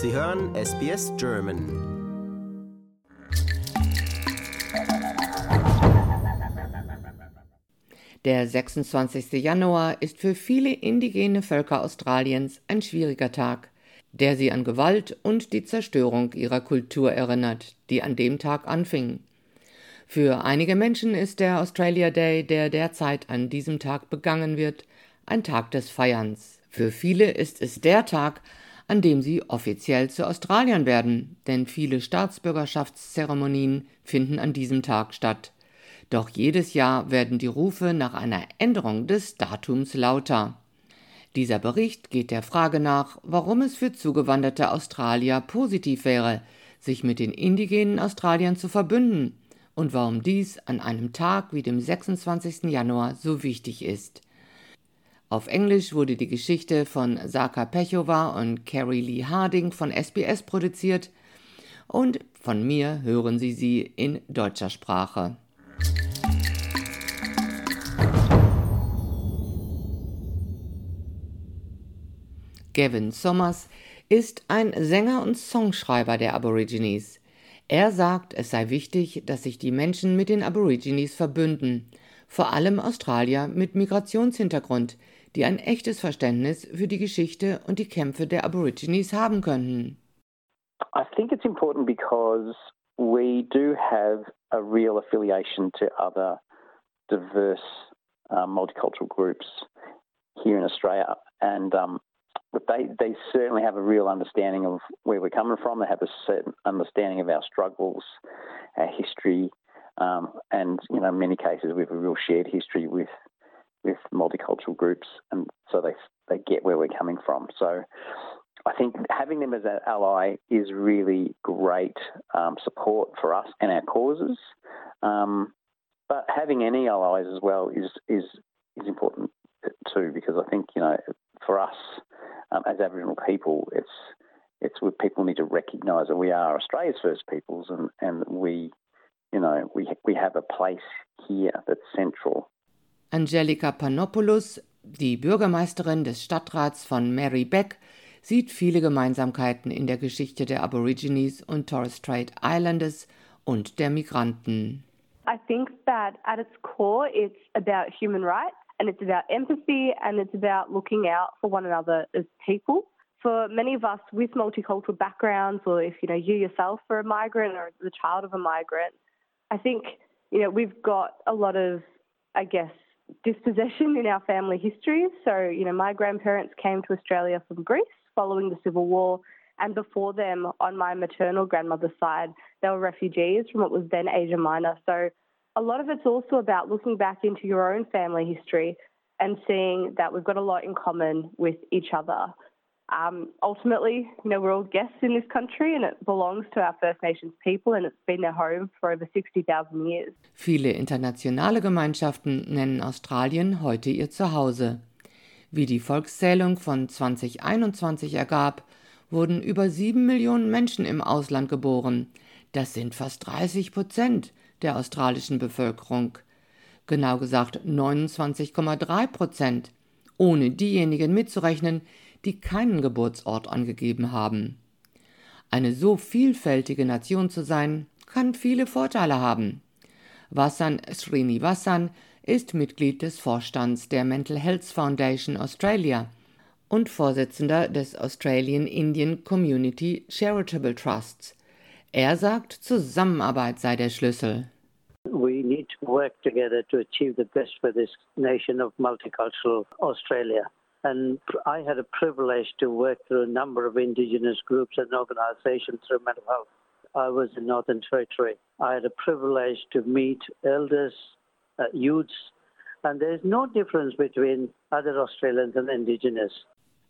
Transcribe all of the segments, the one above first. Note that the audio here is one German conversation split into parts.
Sie hören SBS German. Der 26. Januar ist für viele indigene Völker Australiens ein schwieriger Tag, der sie an Gewalt und die Zerstörung ihrer Kultur erinnert, die an dem Tag anfing. Für einige Menschen ist der Australia Day, der derzeit an diesem Tag begangen wird, ein Tag des Feierns. Für viele ist es der Tag, an dem sie offiziell zu Australiern werden, denn viele Staatsbürgerschaftszeremonien finden an diesem Tag statt. Doch jedes Jahr werden die Rufe nach einer Änderung des Datums lauter. Dieser Bericht geht der Frage nach, warum es für zugewanderte Australier positiv wäre, sich mit den indigenen Australiern zu verbünden und warum dies an einem Tag wie dem 26. Januar so wichtig ist. Auf Englisch wurde die Geschichte von Saka Pechova und Carrie Lee Harding von SBS produziert und von mir hören Sie sie in deutscher Sprache. Gavin Sommers ist ein Sänger und Songschreiber der Aborigines. Er sagt, es sei wichtig, dass sich die Menschen mit den Aborigines verbünden, vor allem Australier mit Migrationshintergrund, die ein echtes Verständnis für die Geschichte und die Kämpfe der Aborigines haben könnten. I think it's important because we do have a real affiliation to other diverse uh, multicultural groups here in Australia, and um, but they, they certainly have a real understanding of where we're coming from. They have a certain understanding of our struggles, our history, um, and you know, in many cases we have a real shared history with with multicultural groups, and so they they get where we're coming from. So. I think having them as an ally is really great um, support for us and our causes. Um, but having any allies as well is is is important too, because I think you know for us um, as Aboriginal people, it's it's what people need to recognise that we are Australia's first peoples, and and we, you know, we we have a place here that's central. Angelika Panopoulos, die Bürgermeisterin des Stadtrats von Mary Beck, sieht viele Gemeinsamkeiten in der Geschichte der Aborigines und Torres Strait Islanders und der Migranten. I think that at its core it's about human rights and it's about empathy and it's about looking out for one another as people. For many of us with multicultural backgrounds, or if you know you yourself are a migrant or the child of a migrant, I think you know we've got a lot of, I guess, dispossession in our family histories. So you know my grandparents came to Australia from Greece following the Civil War, and before them, on my maternal grandmother's side, they were refugees from what was then Asia Minor. So a lot of it's also about looking back into your own family history and seeing that we've got a lot in common with each other. Um, ultimately, you know, we're all guests in this country and it belongs to our First Nations people and it's been their home for over 60,000 years. Viele internationale Gemeinschaften nennen Australien heute ihr Zuhause. Wie die Volkszählung von 2021 ergab, wurden über sieben Millionen Menschen im Ausland geboren. Das sind fast 30 Prozent der australischen Bevölkerung. Genau gesagt 29,3 Prozent, ohne diejenigen mitzurechnen, die keinen Geburtsort angegeben haben. Eine so vielfältige Nation zu sein, kann viele Vorteile haben. Vassan Srinivasan ist Mitglied des Vorstands der Mental Health Foundation Australia und Vorsitzender des Australian Indian Community Charitable Trusts. Er sagt, Zusammenarbeit sei der Schlüssel. We need to work together to achieve the best for this nation of multicultural Australia. And I had a privilege to work through a number of Indigenous groups and organizations through mental health. I was in Northern Territory. I had a privilege to meet elders, uh, youths, and there's no difference between other Australians and Indigenous.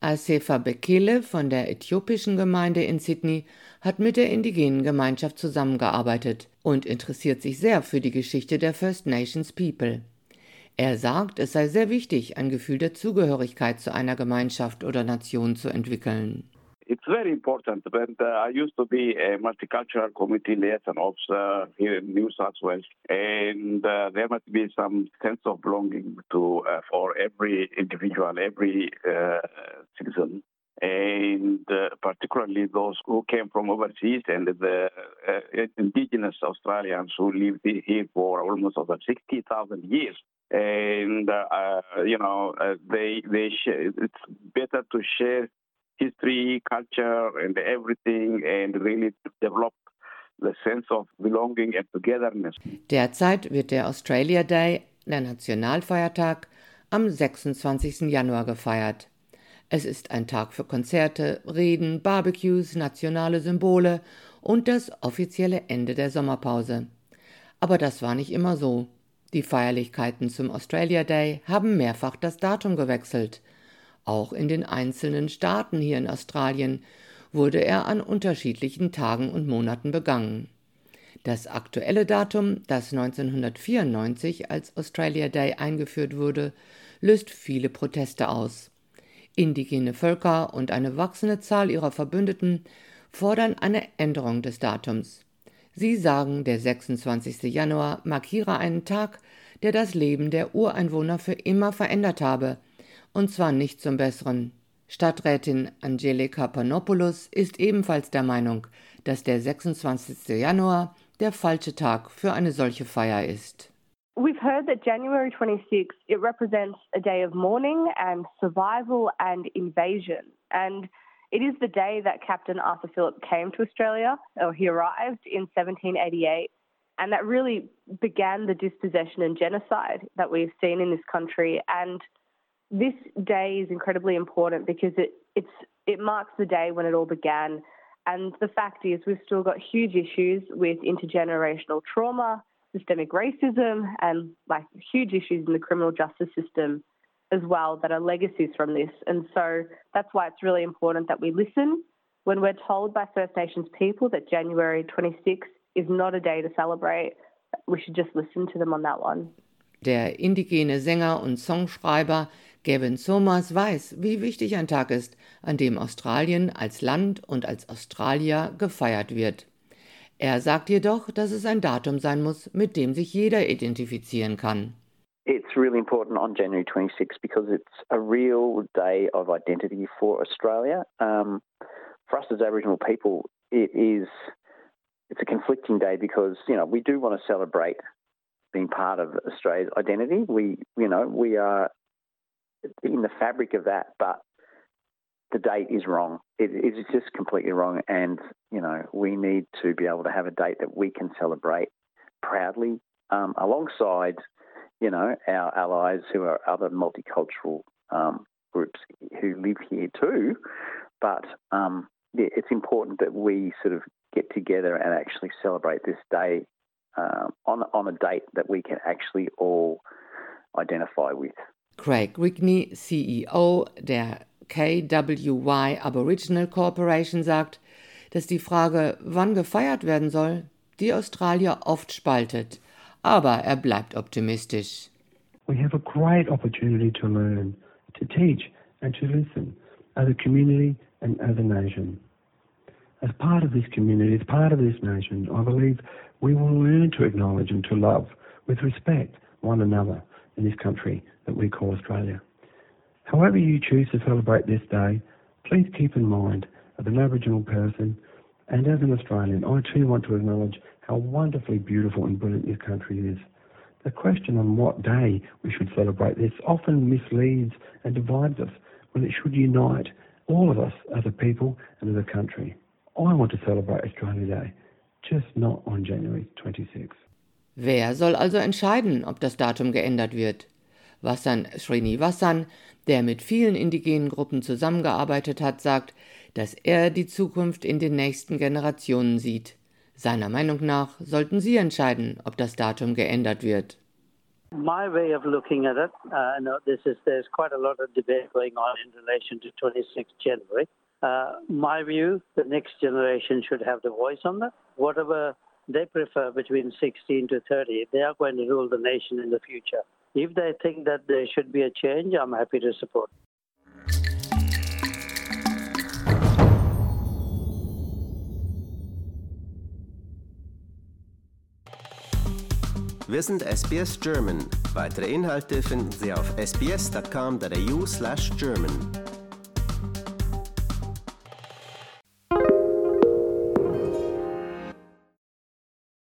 Asefa Bekele von der äthiopischen Gemeinde in Sydney hat mit der indigenen Gemeinschaft zusammengearbeitet und interessiert sich sehr für die Geschichte der First Nations People. Er sagt, es sei sehr wichtig, ein Gefühl der Zugehörigkeit zu einer Gemeinschaft oder Nation zu entwickeln. It's very important. But uh, I used to be a multicultural committee liaison officer here in New South Wales, and uh, there must be some sense of belonging to uh, for every individual, every citizen. And uh, particularly those who came from overseas and the uh, indigenous Australians who lived here for almost over 60,000 years. And, uh, you know, uh, they, they it's better to share history, culture, and everything and really develop the sense of belonging and togetherness. Derzeit wird der Australia Day, der Nationalfeiertag, am 26. Januar gefeiert. Es ist ein Tag für Konzerte, Reden, Barbecues, nationale Symbole und das offizielle Ende der Sommerpause. Aber das war nicht immer so. Die Feierlichkeiten zum Australia Day haben mehrfach das Datum gewechselt. Auch in den einzelnen Staaten hier in Australien wurde er an unterschiedlichen Tagen und Monaten begangen. Das aktuelle Datum, das 1994 als Australia Day eingeführt wurde, löst viele Proteste aus. Indigene Völker und eine wachsende Zahl ihrer Verbündeten fordern eine Änderung des Datums. Sie sagen, der 26. Januar markiere einen Tag, der das Leben der Ureinwohner für immer verändert habe, und zwar nicht zum Besseren. Stadträtin Angelika Panopoulos ist ebenfalls der Meinung, dass der 26. Januar der falsche Tag für eine solche Feier ist. We've heard that January 26th, it represents a day of mourning and survival and invasion. And it is the day that Captain Arthur Phillip came to Australia, or he arrived in 1788. And that really began the dispossession and genocide that we've seen in this country. And this day is incredibly important because it, it's, it marks the day when it all began. And the fact is, we've still got huge issues with intergenerational trauma, systemic racism and like huge issues in the criminal justice system as well that are legacies from this. And so that's why it's really important that we listen when we're told by First Nations people that January 26 is not a day to celebrate. We should just listen to them on that one. Der indigene Sänger und Songschreiber Gavin Sommers weiß, wie wichtig ein Tag ist, an dem Australien als Land und als Australier gefeiert wird. Er sagt jedoch, dass es ein Datum sein muss, mit dem sich jeder identifizieren kann. It's really important on January 26 because it's a real day of identity for Australia. Um, for us as Aboriginal people, it is it's a conflicting day because you know we do want to celebrate being part of Australia's identity. We you know we are in the fabric of that, but the date is wrong. It is just completely wrong, and you know we need to be able to have a date that we can celebrate proudly, um, alongside you know our allies who are other multicultural um, groups who live here too. But um, yeah, it's important that we sort of get together and actually celebrate this day um, on on a date that we can actually all identify with. Craig Rigney, CEO der KWY Aboriginal Corporation sagt, dass die Frage, wann gefeiert werden soll, die Australier oft spaltet. Aber er bleibt optimistisch. We have a great opportunity to learn, to teach and to listen as a community and as a nation. As part of this community, as part of this nation, I believe we will learn to acknowledge and to love with respect one another in this country that we call Australia. However you choose to celebrate this day, please keep in mind, as an Aboriginal person and as an Australian, I too want to acknowledge how wonderfully beautiful and brilliant this country is. The question on what day we should celebrate this often misleads and divides us when it should unite all of us as a people and as a country. I want to celebrate Australia Day, just not on January 26. Wer soll also entscheiden, ob das Datum geändert wird? Vassan Srinivasan, der mit vielen indigenen Gruppen zusammengearbeitet hat, sagt, dass er die Zukunft in den nächsten Generationen sieht. Seiner Meinung nach sollten Sie entscheiden, ob das Datum geändert wird. My way of looking at it, uh, no, this is there's quite a lot of debate going on in relation to 26 January. Uh, my view, the next generation should have the voice on that. Whatever they prefer between 16 to 30, they are going to rule the nation in the future. If they think that there should be a change, I'm happy to support. Wir sind SBS German. Weitere Inhalte finden Sie auf sbs.com.au/german.